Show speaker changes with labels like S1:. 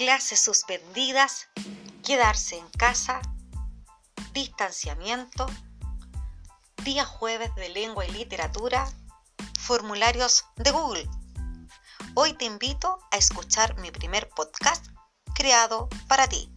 S1: clases suspendidas, quedarse en casa, distanciamiento, día jueves de lengua y literatura, formularios de Google. Hoy te invito a escuchar mi primer podcast creado para ti.